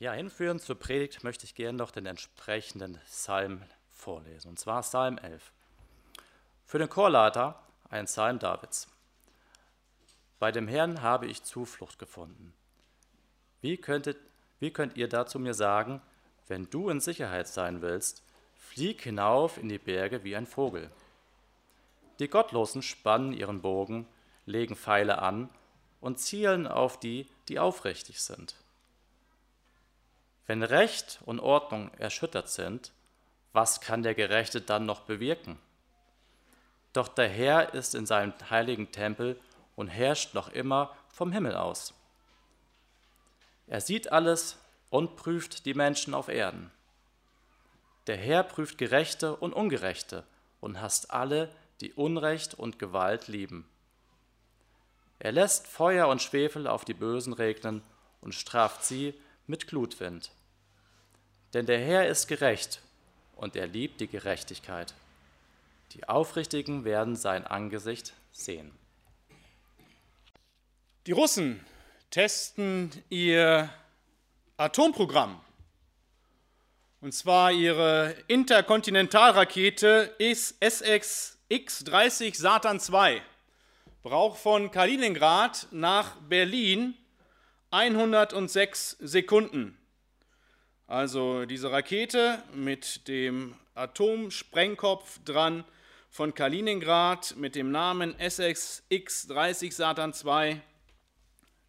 Ja, hinführend zur Predigt möchte ich gerne noch den entsprechenden Psalm vorlesen, und zwar Psalm 11. Für den Chorleiter ein Psalm Davids. Bei dem Herrn habe ich Zuflucht gefunden. Wie, könntet, wie könnt ihr dazu mir sagen, wenn du in Sicherheit sein willst, flieg hinauf in die Berge wie ein Vogel. Die Gottlosen spannen ihren Bogen, legen Pfeile an und zielen auf die, die aufrichtig sind. Wenn Recht und Ordnung erschüttert sind, was kann der Gerechte dann noch bewirken? Doch der Herr ist in seinem heiligen Tempel und herrscht noch immer vom Himmel aus. Er sieht alles und prüft die Menschen auf Erden. Der Herr prüft Gerechte und Ungerechte und hasst alle, die Unrecht und Gewalt lieben. Er lässt Feuer und Schwefel auf die Bösen regnen und straft sie mit Glutwind. Denn der Herr ist gerecht und er liebt die Gerechtigkeit. Die Aufrichtigen werden sein Angesicht sehen. Die Russen testen ihr Atomprogramm. Und zwar ihre Interkontinentalrakete SX-X-30 Satan II braucht von Kaliningrad nach Berlin 106 Sekunden. Also diese Rakete mit dem Atomsprengkopf dran von Kaliningrad mit dem Namen SXX-30 Satan II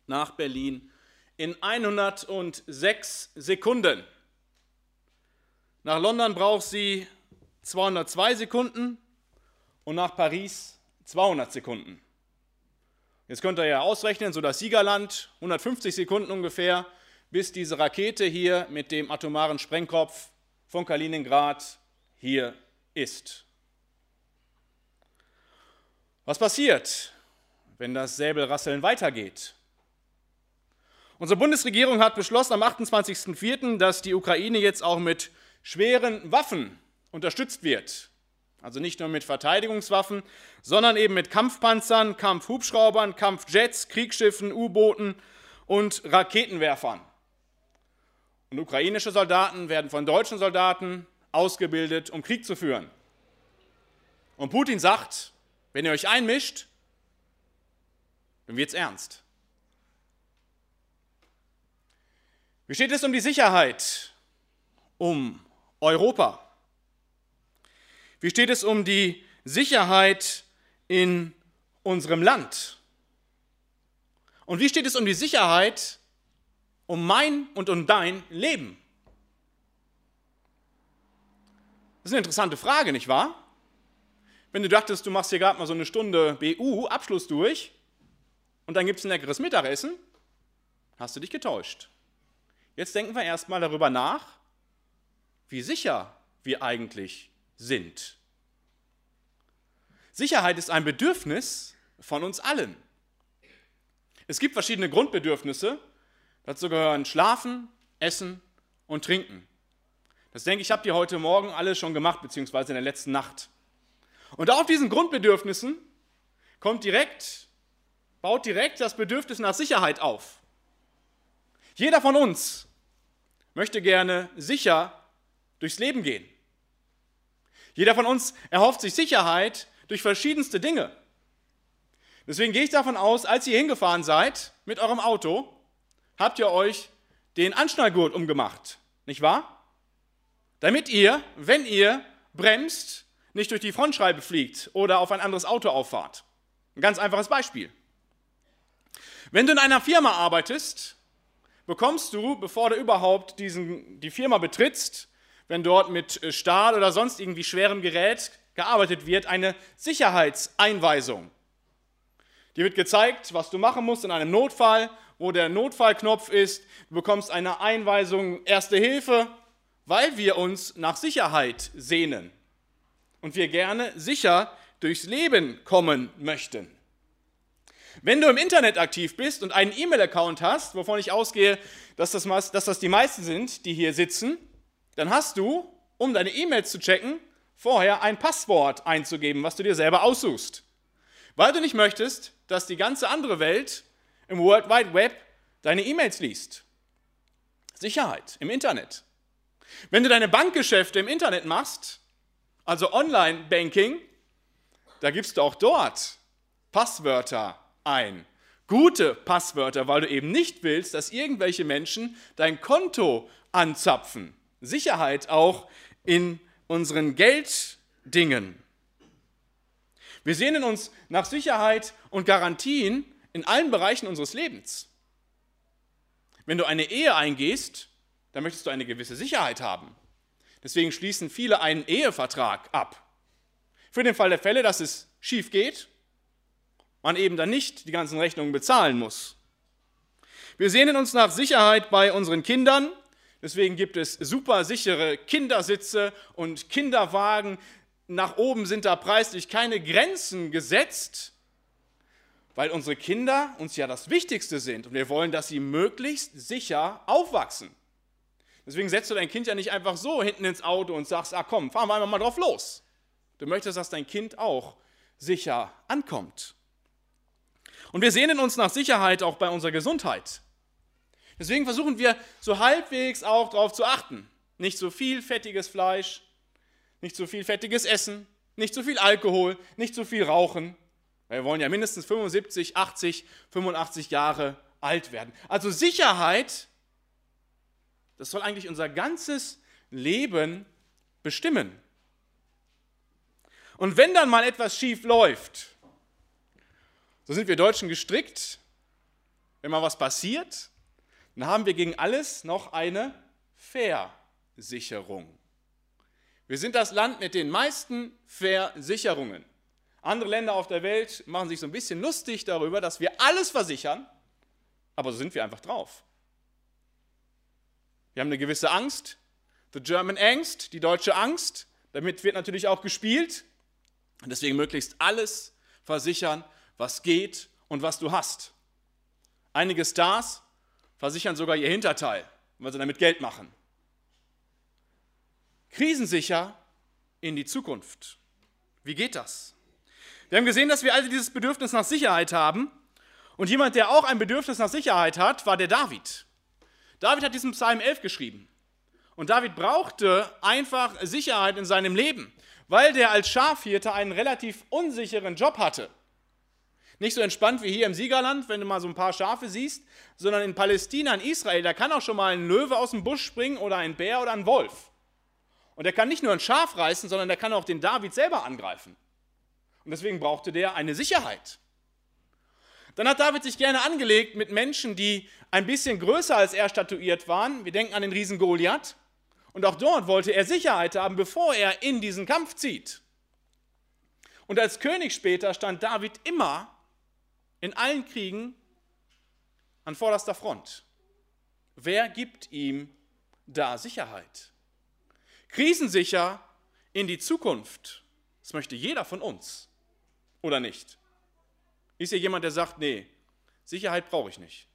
nach Berlin in 106 Sekunden. Nach London braucht sie 202 Sekunden und nach Paris 200 Sekunden. Jetzt könnt ihr ja ausrechnen, so das Siegerland, 150 Sekunden ungefähr, bis diese Rakete hier mit dem atomaren Sprengkopf von Kaliningrad hier ist. Was passiert, wenn das Säbelrasseln weitergeht? Unsere Bundesregierung hat beschlossen am 28.04., dass die Ukraine jetzt auch mit schweren Waffen unterstützt wird. Also nicht nur mit Verteidigungswaffen, sondern eben mit Kampfpanzern, Kampfhubschraubern, Kampfjets, Kriegsschiffen, U-Booten und Raketenwerfern. Und ukrainische Soldaten werden von deutschen Soldaten ausgebildet, um Krieg zu führen. Und Putin sagt, wenn ihr euch einmischt, dann wird es ernst. Wie steht es um die Sicherheit um Europa? Wie steht es um die Sicherheit in unserem Land? Und wie steht es um die Sicherheit um mein und um dein Leben? Das ist eine interessante Frage, nicht wahr? Wenn du dachtest, du machst hier gerade mal so eine Stunde BU, Abschluss durch, und dann gibt es ein leckeres Mittagessen, hast du dich getäuscht. Jetzt denken wir erstmal darüber nach, wie sicher wir eigentlich sind. Sicherheit ist ein Bedürfnis von uns allen. Es gibt verschiedene Grundbedürfnisse. Dazu gehören Schlafen, Essen und Trinken. Das denke ich, habt ihr heute Morgen alle schon gemacht, beziehungsweise in der letzten Nacht. Und auf diesen Grundbedürfnissen kommt direkt, baut direkt das Bedürfnis nach Sicherheit auf. Jeder von uns möchte gerne sicher durchs Leben gehen. Jeder von uns erhofft sich Sicherheit durch verschiedenste Dinge. Deswegen gehe ich davon aus, als ihr hingefahren seid mit eurem Auto, habt ihr euch den Anschnallgurt umgemacht, nicht wahr? Damit ihr, wenn ihr bremst, nicht durch die Frontscheibe fliegt oder auf ein anderes Auto auffahrt. Ein ganz einfaches Beispiel. Wenn du in einer Firma arbeitest, bekommst du, bevor du überhaupt diesen, die Firma betrittst, wenn dort mit Stahl oder sonst irgendwie schwerem Gerät gearbeitet wird, eine Sicherheitseinweisung. Dir wird gezeigt, was du machen musst in einem Notfall, wo der Notfallknopf ist. Du bekommst eine Einweisung Erste Hilfe, weil wir uns nach Sicherheit sehnen und wir gerne sicher durchs Leben kommen möchten. Wenn du im Internet aktiv bist und einen E-Mail-Account hast, wovon ich ausgehe, dass das, dass das die meisten sind, die hier sitzen, dann hast du, um deine E-Mails zu checken, vorher ein Passwort einzugeben, was du dir selber aussuchst. Weil du nicht möchtest, dass die ganze andere Welt im World Wide Web deine E-Mails liest. Sicherheit im Internet. Wenn du deine Bankgeschäfte im Internet machst, also Online-Banking, da gibst du auch dort Passwörter ein. Gute Passwörter, weil du eben nicht willst, dass irgendwelche Menschen dein Konto anzapfen. Sicherheit auch in unseren Gelddingen. Wir sehnen uns nach Sicherheit und Garantien in allen Bereichen unseres Lebens. Wenn du eine Ehe eingehst, dann möchtest du eine gewisse Sicherheit haben. Deswegen schließen viele einen Ehevertrag ab. Für den Fall der Fälle, dass es schief geht, man eben dann nicht die ganzen Rechnungen bezahlen muss. Wir sehnen uns nach Sicherheit bei unseren Kindern. Deswegen gibt es super sichere Kindersitze und Kinderwagen. Nach oben sind da preislich keine Grenzen gesetzt, weil unsere Kinder uns ja das Wichtigste sind und wir wollen, dass sie möglichst sicher aufwachsen. Deswegen setzt du dein Kind ja nicht einfach so hinten ins Auto und sagst, ah komm, fahren wir einfach mal drauf los. Du möchtest, dass dein Kind auch sicher ankommt. Und wir sehnen uns nach Sicherheit auch bei unserer Gesundheit. Deswegen versuchen wir so halbwegs auch darauf zu achten. Nicht so viel fettiges Fleisch, nicht so viel fettiges Essen, nicht so viel Alkohol, nicht so viel Rauchen. Wir wollen ja mindestens 75, 80, 85 Jahre alt werden. Also Sicherheit, das soll eigentlich unser ganzes Leben bestimmen. Und wenn dann mal etwas schief läuft, so sind wir Deutschen gestrickt, wenn mal was passiert, dann haben wir gegen alles noch eine Versicherung. Wir sind das Land mit den meisten Versicherungen. Andere Länder auf der Welt machen sich so ein bisschen lustig darüber, dass wir alles versichern, aber so sind wir einfach drauf. Wir haben eine gewisse Angst, the German Angst, die deutsche Angst. Damit wird natürlich auch gespielt. Und deswegen möglichst alles versichern, was geht und was du hast. Einige Stars versichern sogar ihr Hinterteil, weil sie damit Geld machen. Krisensicher in die Zukunft. Wie geht das? Wir haben gesehen, dass wir alle dieses Bedürfnis nach Sicherheit haben. Und jemand, der auch ein Bedürfnis nach Sicherheit hat, war der David. David hat diesen Psalm 11 geschrieben. Und David brauchte einfach Sicherheit in seinem Leben, weil der als Schafhirte einen relativ unsicheren Job hatte. Nicht so entspannt wie hier im Siegerland, wenn du mal so ein paar Schafe siehst, sondern in Palästina, in Israel, da kann auch schon mal ein Löwe aus dem Busch springen oder ein Bär oder ein Wolf. Und der kann nicht nur ein Schaf reißen, sondern der kann auch den David selber angreifen. Und deswegen brauchte der eine Sicherheit. Dann hat David sich gerne angelegt mit Menschen, die ein bisschen größer als er statuiert waren. Wir denken an den Riesen Goliath. Und auch dort wollte er Sicherheit haben, bevor er in diesen Kampf zieht. Und als König später stand David immer in allen Kriegen an vorderster Front. Wer gibt ihm da Sicherheit? Krisensicher in die Zukunft. Das möchte jeder von uns. Oder nicht? Ist hier jemand, der sagt, nee, Sicherheit brauche ich nicht.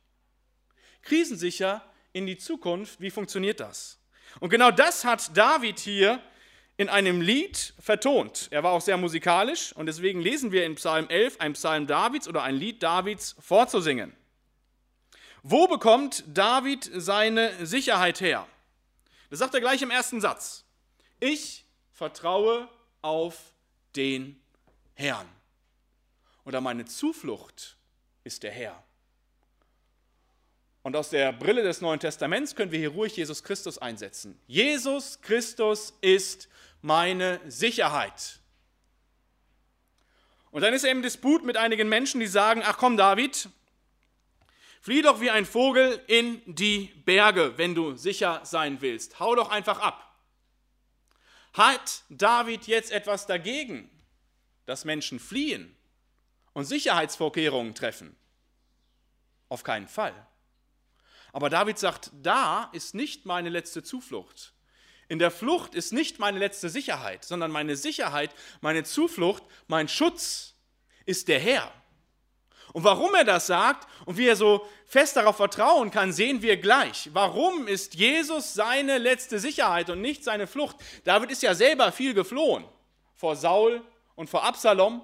Krisensicher in die Zukunft, wie funktioniert das? Und genau das hat David hier in einem Lied vertont. Er war auch sehr musikalisch und deswegen lesen wir in Psalm 11 ein Psalm Davids oder ein Lied Davids vorzusingen. Wo bekommt David seine Sicherheit her? Das sagt er gleich im ersten Satz. Ich vertraue auf den Herrn. Oder meine Zuflucht ist der Herr. Und aus der Brille des Neuen Testaments können wir hier ruhig Jesus Christus einsetzen. Jesus Christus ist meine Sicherheit. Und dann ist im Disput mit einigen Menschen, die sagen, ach komm David, flieh doch wie ein Vogel in die Berge, wenn du sicher sein willst. Hau doch einfach ab. Hat David jetzt etwas dagegen, dass Menschen fliehen und Sicherheitsvorkehrungen treffen? Auf keinen Fall. Aber David sagt, da ist nicht meine letzte Zuflucht. In der Flucht ist nicht meine letzte Sicherheit, sondern meine Sicherheit, meine Zuflucht, mein Schutz ist der Herr. Und warum er das sagt und wie er so fest darauf vertrauen kann, sehen wir gleich. Warum ist Jesus seine letzte Sicherheit und nicht seine Flucht? David ist ja selber viel geflohen vor Saul und vor Absalom.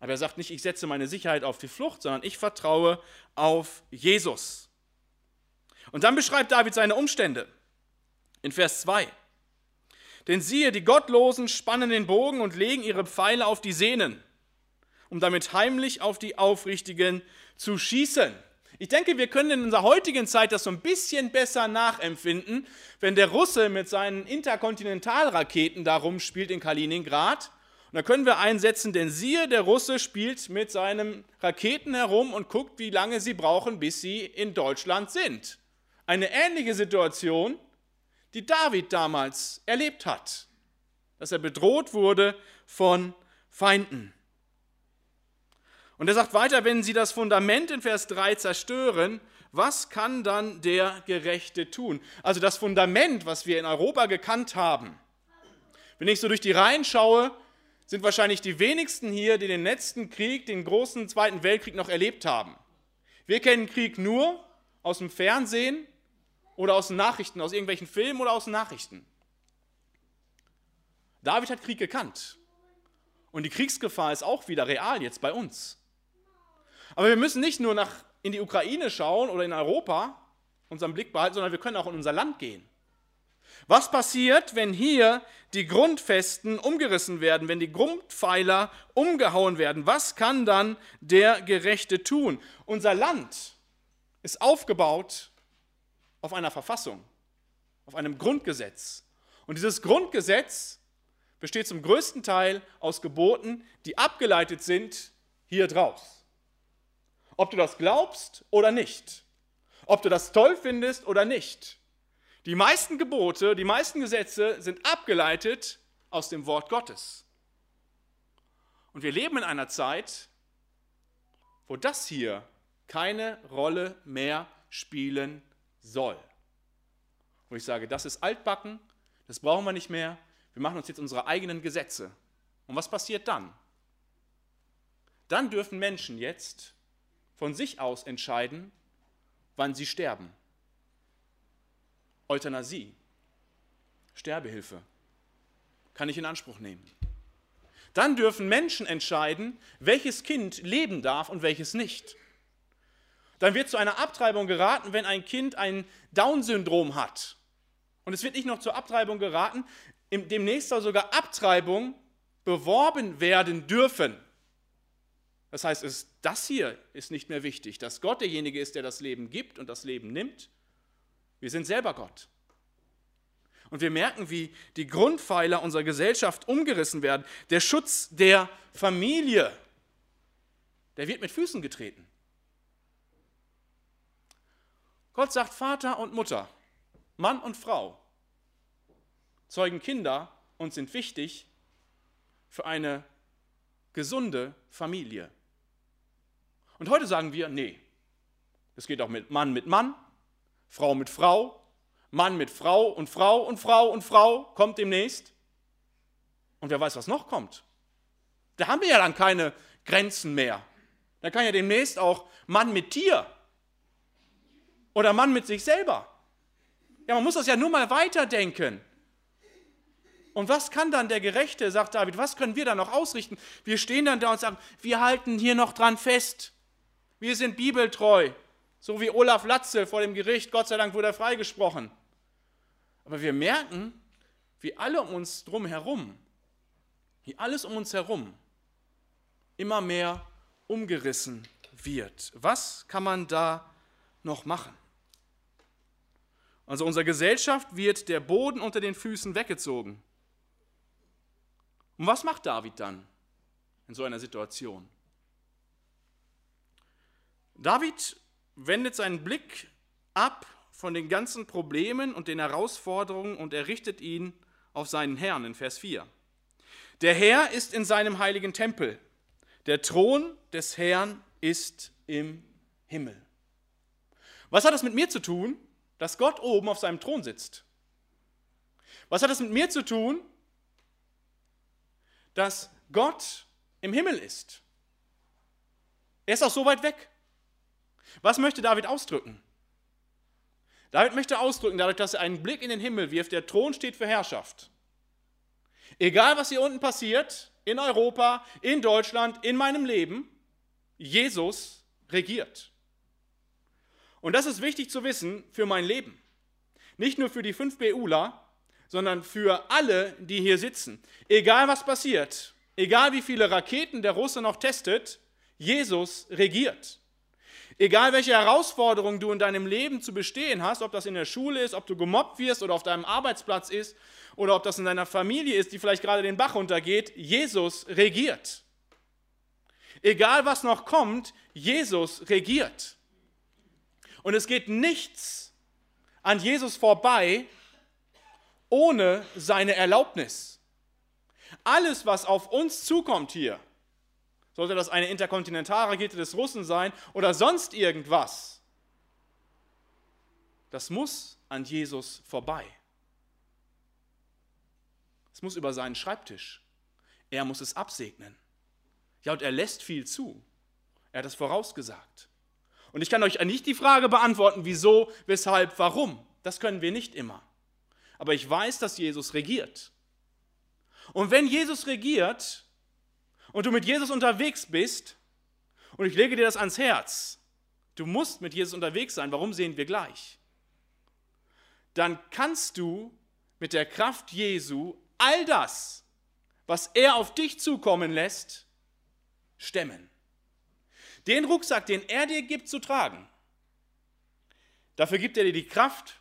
Aber er sagt nicht, ich setze meine Sicherheit auf die Flucht, sondern ich vertraue auf Jesus. Und dann beschreibt David seine Umstände in Vers 2. Denn siehe, die Gottlosen spannen den Bogen und legen ihre Pfeile auf die Sehnen, um damit heimlich auf die Aufrichtigen zu schießen. Ich denke, wir können in unserer heutigen Zeit das so ein bisschen besser nachempfinden, wenn der Russe mit seinen Interkontinentalraketen da rumspielt in Kaliningrad. Und da können wir einsetzen, denn siehe, der Russe spielt mit seinen Raketen herum und guckt, wie lange sie brauchen, bis sie in Deutschland sind. Eine ähnliche Situation die David damals erlebt hat, dass er bedroht wurde von Feinden. Und er sagt weiter, wenn sie das Fundament in Vers 3 zerstören, was kann dann der Gerechte tun? Also das Fundament, was wir in Europa gekannt haben. Wenn ich so durch die Reihen schaue, sind wahrscheinlich die wenigsten hier, die den letzten Krieg, den großen Zweiten Weltkrieg noch erlebt haben. Wir kennen Krieg nur aus dem Fernsehen oder aus den Nachrichten, aus irgendwelchen Filmen oder aus den Nachrichten. David hat Krieg gekannt. Und die Kriegsgefahr ist auch wieder real jetzt bei uns. Aber wir müssen nicht nur nach, in die Ukraine schauen oder in Europa unseren Blick behalten, sondern wir können auch in unser Land gehen. Was passiert, wenn hier die Grundfesten umgerissen werden, wenn die Grundpfeiler umgehauen werden? Was kann dann der Gerechte tun? Unser Land ist aufgebaut auf einer Verfassung, auf einem Grundgesetz. Und dieses Grundgesetz besteht zum größten Teil aus Geboten, die abgeleitet sind hier draus. Ob du das glaubst oder nicht, ob du das toll findest oder nicht. Die meisten Gebote, die meisten Gesetze sind abgeleitet aus dem Wort Gottes. Und wir leben in einer Zeit, wo das hier keine Rolle mehr spielen soll. Wo ich sage, das ist altbacken, das brauchen wir nicht mehr, wir machen uns jetzt unsere eigenen Gesetze. Und was passiert dann? Dann dürfen Menschen jetzt von sich aus entscheiden, wann sie sterben. Euthanasie, Sterbehilfe, kann ich in Anspruch nehmen. Dann dürfen Menschen entscheiden, welches Kind leben darf und welches nicht dann wird zu einer Abtreibung geraten, wenn ein Kind ein Down-Syndrom hat. Und es wird nicht noch zur Abtreibung geraten, demnächst soll sogar Abtreibung beworben werden dürfen. Das heißt, es, das hier ist nicht mehr wichtig, dass Gott derjenige ist, der das Leben gibt und das Leben nimmt. Wir sind selber Gott. Und wir merken, wie die Grundpfeiler unserer Gesellschaft umgerissen werden. Der Schutz der Familie, der wird mit Füßen getreten. Gott sagt Vater und Mutter, Mann und Frau zeugen Kinder und sind wichtig für eine gesunde Familie. Und heute sagen wir, nee, das geht auch mit Mann mit Mann, Frau mit Frau, Mann mit Frau und Frau und Frau und Frau kommt demnächst. Und wer weiß, was noch kommt. Da haben wir ja dann keine Grenzen mehr. Da kann ja demnächst auch Mann mit Tier oder Mann mit sich selber. Ja, man muss das ja nur mal weiterdenken. Und was kann dann der Gerechte, sagt David, was können wir dann noch ausrichten? Wir stehen dann da und sagen, wir halten hier noch dran fest. Wir sind bibeltreu. So wie Olaf Latze vor dem Gericht, Gott sei Dank wurde er freigesprochen. Aber wir merken, wie alle um uns drum herum, wie alles um uns herum immer mehr umgerissen wird. Was kann man da noch machen? Also unserer Gesellschaft wird der Boden unter den Füßen weggezogen. Und was macht David dann in so einer Situation? David wendet seinen Blick ab von den ganzen Problemen und den Herausforderungen und er richtet ihn auf seinen Herrn in Vers 4. Der Herr ist in seinem heiligen Tempel. Der Thron des Herrn ist im Himmel. Was hat das mit mir zu tun? dass Gott oben auf seinem Thron sitzt. Was hat das mit mir zu tun? Dass Gott im Himmel ist. Er ist auch so weit weg. Was möchte David ausdrücken? David möchte ausdrücken, dadurch, dass er einen Blick in den Himmel wirft, der Thron steht für Herrschaft. Egal, was hier unten passiert, in Europa, in Deutschland, in meinem Leben, Jesus regiert. Und das ist wichtig zu wissen für mein Leben. Nicht nur für die fünf BUler, sondern für alle, die hier sitzen. Egal was passiert, egal wie viele Raketen der Russe noch testet, Jesus regiert. Egal welche Herausforderungen du in deinem Leben zu bestehen hast, ob das in der Schule ist, ob du gemobbt wirst oder auf deinem Arbeitsplatz ist oder ob das in deiner Familie ist, die vielleicht gerade den Bach runtergeht, Jesus regiert. Egal was noch kommt, Jesus regiert. Und es geht nichts an Jesus vorbei ohne seine Erlaubnis. Alles, was auf uns zukommt hier, sollte das eine Interkontinentalrakete des Russen sein oder sonst irgendwas, das muss an Jesus vorbei. Es muss über seinen Schreibtisch. Er muss es absegnen. Ja, und er lässt viel zu. Er hat es vorausgesagt. Und ich kann euch nicht die Frage beantworten, wieso, weshalb, warum. Das können wir nicht immer. Aber ich weiß, dass Jesus regiert. Und wenn Jesus regiert und du mit Jesus unterwegs bist, und ich lege dir das ans Herz, du musst mit Jesus unterwegs sein, warum sehen wir gleich, dann kannst du mit der Kraft Jesu all das, was er auf dich zukommen lässt, stemmen. Den Rucksack, den er dir gibt zu tragen, dafür gibt er dir die Kraft,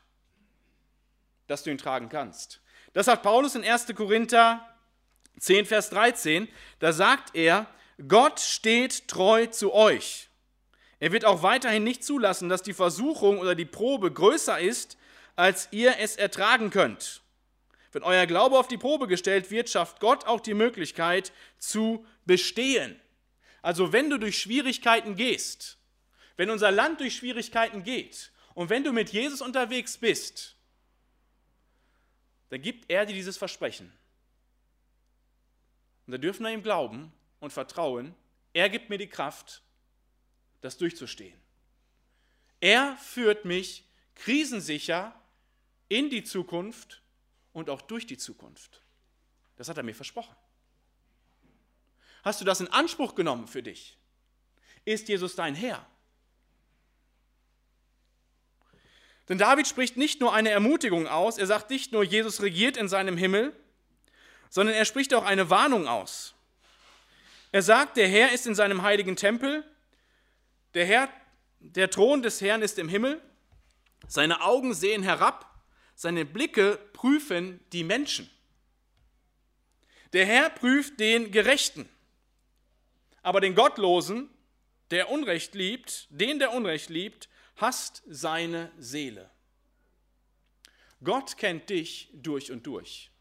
dass du ihn tragen kannst. Das sagt Paulus in 1. Korinther 10, Vers 13. Da sagt er, Gott steht treu zu euch. Er wird auch weiterhin nicht zulassen, dass die Versuchung oder die Probe größer ist, als ihr es ertragen könnt. Wenn euer Glaube auf die Probe gestellt wird, schafft Gott auch die Möglichkeit zu bestehen. Also wenn du durch Schwierigkeiten gehst, wenn unser Land durch Schwierigkeiten geht und wenn du mit Jesus unterwegs bist, dann gibt er dir dieses Versprechen. Und da dürfen wir ihm glauben und vertrauen, er gibt mir die Kraft, das durchzustehen. Er führt mich krisensicher in die Zukunft und auch durch die Zukunft. Das hat er mir versprochen. Hast du das in Anspruch genommen für dich? Ist Jesus dein Herr? Denn David spricht nicht nur eine Ermutigung aus, er sagt nicht nur, Jesus regiert in seinem Himmel, sondern er spricht auch eine Warnung aus. Er sagt, der Herr ist in seinem heiligen Tempel, der, Herr, der Thron des Herrn ist im Himmel, seine Augen sehen herab, seine Blicke prüfen die Menschen. Der Herr prüft den Gerechten, aber den Gottlosen, der Unrecht liebt, den der Unrecht liebt, hasst seine Seele. Gott kennt dich durch und durch.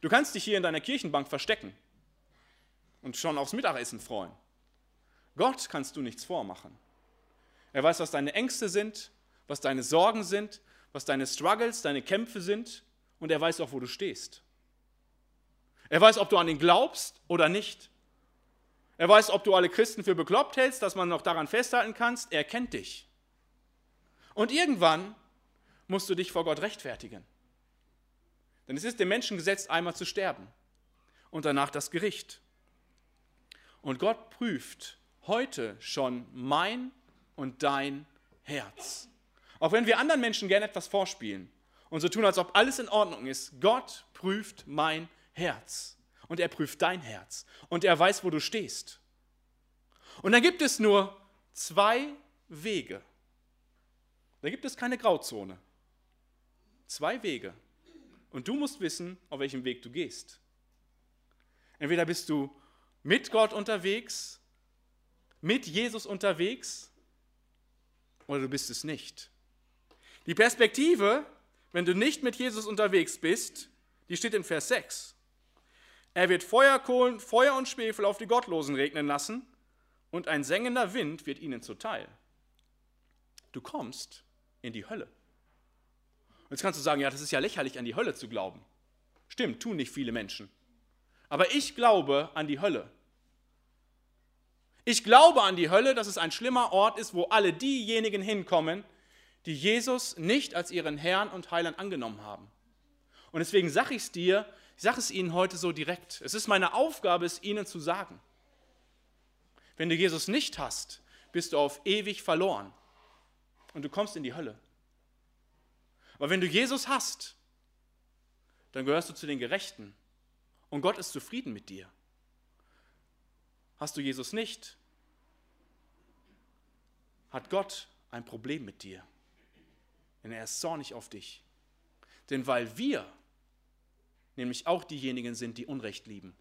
Du kannst dich hier in deiner Kirchenbank verstecken und schon aufs Mittagessen freuen. Gott kannst du nichts vormachen. Er weiß, was deine Ängste sind, was deine Sorgen sind, was deine Struggles, deine Kämpfe sind und er weiß auch, wo du stehst. Er weiß, ob du an ihn glaubst oder nicht. Er weiß, ob du alle Christen für bekloppt hältst, dass man noch daran festhalten kannst. Er kennt dich. Und irgendwann musst du dich vor Gott rechtfertigen. Denn es ist dem Menschen gesetzt, einmal zu sterben und danach das Gericht. Und Gott prüft heute schon mein und dein Herz. Auch wenn wir anderen Menschen gerne etwas vorspielen und so tun, als ob alles in Ordnung ist, Gott prüft mein Herz und er prüft dein Herz und er weiß, wo du stehst. Und dann gibt es nur zwei Wege. Da gibt es keine Grauzone. Zwei Wege. Und du musst wissen, auf welchem Weg du gehst. Entweder bist du mit Gott unterwegs, mit Jesus unterwegs, oder du bist es nicht. Die Perspektive, wenn du nicht mit Jesus unterwegs bist, die steht in Vers 6. Er wird Feuerkohlen, Feuer und Schwefel auf die Gottlosen regnen lassen und ein sengender Wind wird ihnen zuteil. Du kommst in die Hölle. Und jetzt kannst du sagen, ja, das ist ja lächerlich, an die Hölle zu glauben. Stimmt, tun nicht viele Menschen. Aber ich glaube an die Hölle. Ich glaube an die Hölle, dass es ein schlimmer Ort ist, wo alle diejenigen hinkommen, die Jesus nicht als ihren Herrn und Heiland angenommen haben. Und deswegen sage ich es dir, ich sage es Ihnen heute so direkt. Es ist meine Aufgabe, es Ihnen zu sagen. Wenn du Jesus nicht hast, bist du auf ewig verloren. und du kommst in die Hölle. Aber wenn du Jesus hast, dann gehörst du zu den Gerechten und Gott ist zufrieden mit dir. Hast du Jesus nicht, hat Gott ein Problem mit dir. Denn er ist zornig auf dich. Denn weil wir nämlich auch diejenigen sind, die Unrecht lieben.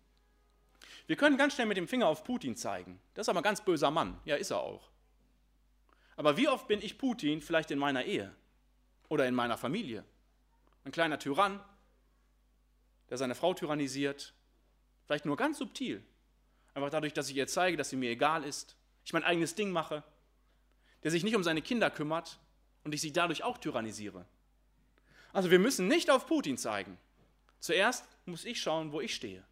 Wir können ganz schnell mit dem Finger auf Putin zeigen. Das ist aber ein ganz böser Mann. Ja, ist er auch. Aber wie oft bin ich Putin vielleicht in meiner Ehe oder in meiner Familie? Ein kleiner Tyrann, der seine Frau tyrannisiert, vielleicht nur ganz subtil. Einfach dadurch, dass ich ihr zeige, dass sie mir egal ist, ich mein eigenes Ding mache, der sich nicht um seine Kinder kümmert und ich sie dadurch auch tyrannisiere. Also wir müssen nicht auf Putin zeigen. Zuerst muss ich schauen, wo ich stehe.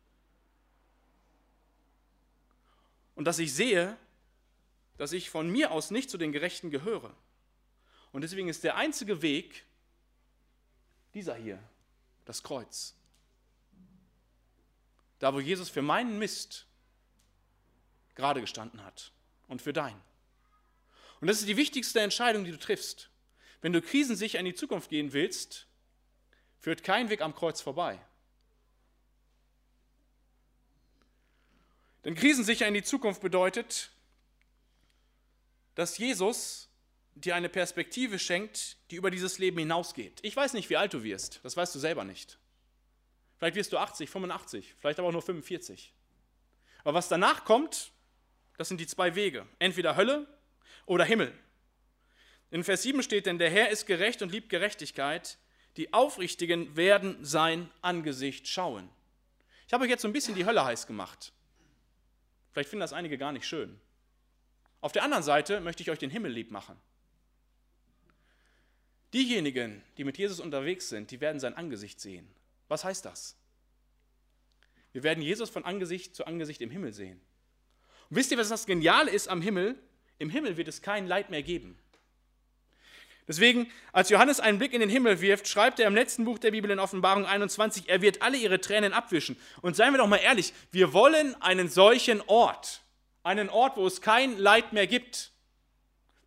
Und dass ich sehe, dass ich von mir aus nicht zu den Gerechten gehöre. Und deswegen ist der einzige Weg dieser hier, das Kreuz. Da, wo Jesus für meinen Mist gerade gestanden hat und für deinen. Und das ist die wichtigste Entscheidung, die du triffst. Wenn du krisensicher in die Zukunft gehen willst, führt kein Weg am Kreuz vorbei. Denn krisensicher in die Zukunft bedeutet, dass Jesus dir eine Perspektive schenkt, die über dieses Leben hinausgeht. Ich weiß nicht, wie alt du wirst, das weißt du selber nicht. Vielleicht wirst du 80, 85, vielleicht aber auch nur 45. Aber was danach kommt, das sind die zwei Wege. Entweder Hölle oder Himmel. In Vers 7 steht, denn der Herr ist gerecht und liebt Gerechtigkeit. Die Aufrichtigen werden sein Angesicht schauen. Ich habe euch jetzt so ein bisschen die Hölle heiß gemacht. Vielleicht finden das einige gar nicht schön. Auf der anderen Seite möchte ich euch den Himmel lieb machen. Diejenigen, die mit Jesus unterwegs sind, die werden sein Angesicht sehen. Was heißt das? Wir werden Jesus von Angesicht zu Angesicht im Himmel sehen. Und wisst ihr, was das Geniale ist am Himmel? Im Himmel wird es kein Leid mehr geben. Deswegen, als Johannes einen Blick in den Himmel wirft, schreibt er im letzten Buch der Bibel in Offenbarung 21, er wird alle ihre Tränen abwischen. Und seien wir doch mal ehrlich, wir wollen einen solchen Ort. Einen Ort, wo es kein Leid mehr gibt.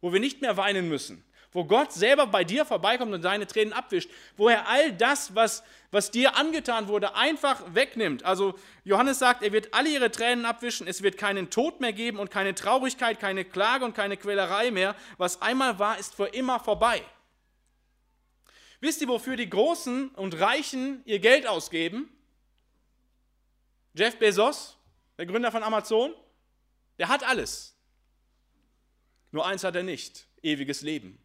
Wo wir nicht mehr weinen müssen wo Gott selber bei dir vorbeikommt und deine Tränen abwischt, wo er all das, was, was dir angetan wurde, einfach wegnimmt. Also Johannes sagt, er wird alle ihre Tränen abwischen, es wird keinen Tod mehr geben und keine Traurigkeit, keine Klage und keine Quälerei mehr. Was einmal war, ist für immer vorbei. Wisst ihr, wofür die Großen und Reichen ihr Geld ausgeben? Jeff Bezos, der Gründer von Amazon, der hat alles. Nur eins hat er nicht, ewiges Leben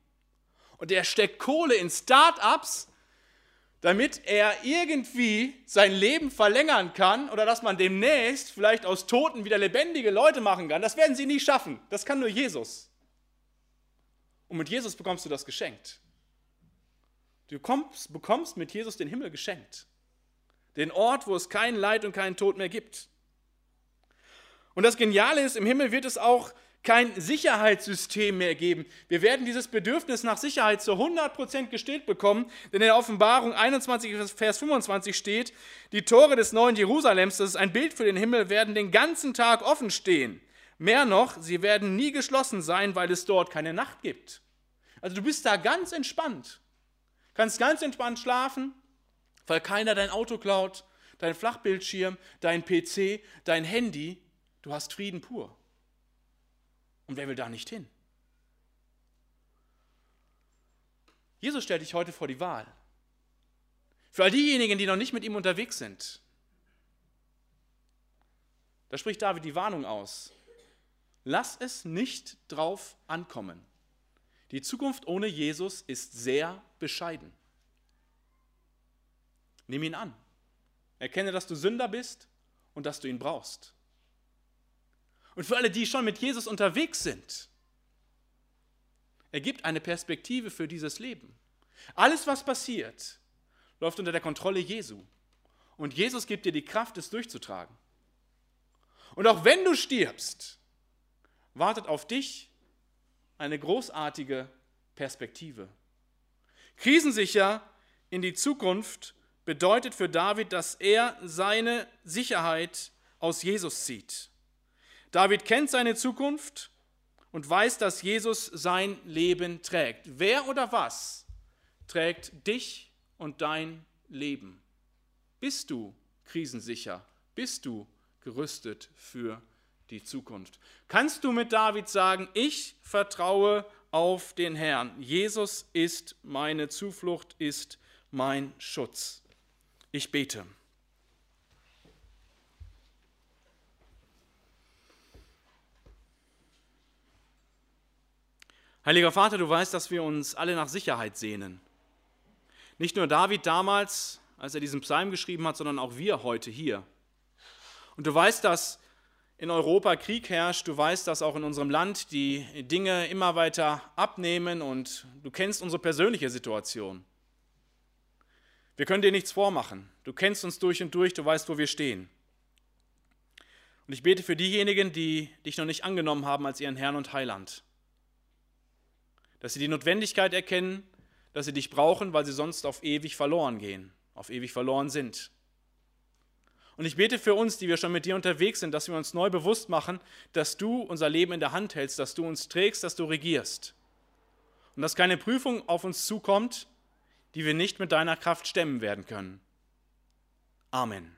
und der steckt Kohle in Start-ups, damit er irgendwie sein Leben verlängern kann oder dass man demnächst vielleicht aus Toten wieder lebendige Leute machen kann. Das werden sie nie schaffen. Das kann nur Jesus. Und mit Jesus bekommst du das geschenkt. Du bekommst, bekommst mit Jesus den Himmel geschenkt. Den Ort, wo es kein Leid und keinen Tod mehr gibt. Und das Geniale ist, im Himmel wird es auch kein Sicherheitssystem mehr geben. Wir werden dieses Bedürfnis nach Sicherheit zu 100% gestillt bekommen, denn in der Offenbarung 21, Vers 25 steht, die Tore des neuen Jerusalems, das ist ein Bild für den Himmel, werden den ganzen Tag offen stehen. Mehr noch, sie werden nie geschlossen sein, weil es dort keine Nacht gibt. Also du bist da ganz entspannt. Kannst ganz entspannt schlafen, weil keiner dein Auto klaut, dein Flachbildschirm, dein PC, dein Handy. Du hast Frieden pur. Und wer will da nicht hin? Jesus stellt dich heute vor die Wahl. Für all diejenigen, die noch nicht mit ihm unterwegs sind. Da spricht David die Warnung aus. Lass es nicht drauf ankommen. Die Zukunft ohne Jesus ist sehr bescheiden. Nimm ihn an. Erkenne, dass du Sünder bist und dass du ihn brauchst. Und für alle, die schon mit Jesus unterwegs sind, er gibt eine Perspektive für dieses Leben. Alles, was passiert, läuft unter der Kontrolle Jesu. Und Jesus gibt dir die Kraft, es durchzutragen. Und auch wenn du stirbst, wartet auf dich eine großartige Perspektive. Krisensicher in die Zukunft bedeutet für David, dass er seine Sicherheit aus Jesus zieht. David kennt seine Zukunft und weißt, dass Jesus sein Leben trägt. Wer oder was trägt dich und dein Leben? Bist du krisensicher? Bist du gerüstet für die Zukunft? Kannst du mit David sagen, ich vertraue auf den Herrn. Jesus ist meine Zuflucht, ist mein Schutz. Ich bete. Heiliger Vater, du weißt, dass wir uns alle nach Sicherheit sehnen. Nicht nur David damals, als er diesen Psalm geschrieben hat, sondern auch wir heute hier. Und du weißt, dass in Europa Krieg herrscht, du weißt, dass auch in unserem Land die Dinge immer weiter abnehmen und du kennst unsere persönliche Situation. Wir können dir nichts vormachen. Du kennst uns durch und durch, du weißt, wo wir stehen. Und ich bete für diejenigen, die dich noch nicht angenommen haben als ihren Herrn und Heiland dass sie die Notwendigkeit erkennen, dass sie dich brauchen, weil sie sonst auf ewig verloren gehen, auf ewig verloren sind. Und ich bete für uns, die wir schon mit dir unterwegs sind, dass wir uns neu bewusst machen, dass du unser Leben in der Hand hältst, dass du uns trägst, dass du regierst. Und dass keine Prüfung auf uns zukommt, die wir nicht mit deiner Kraft stemmen werden können. Amen.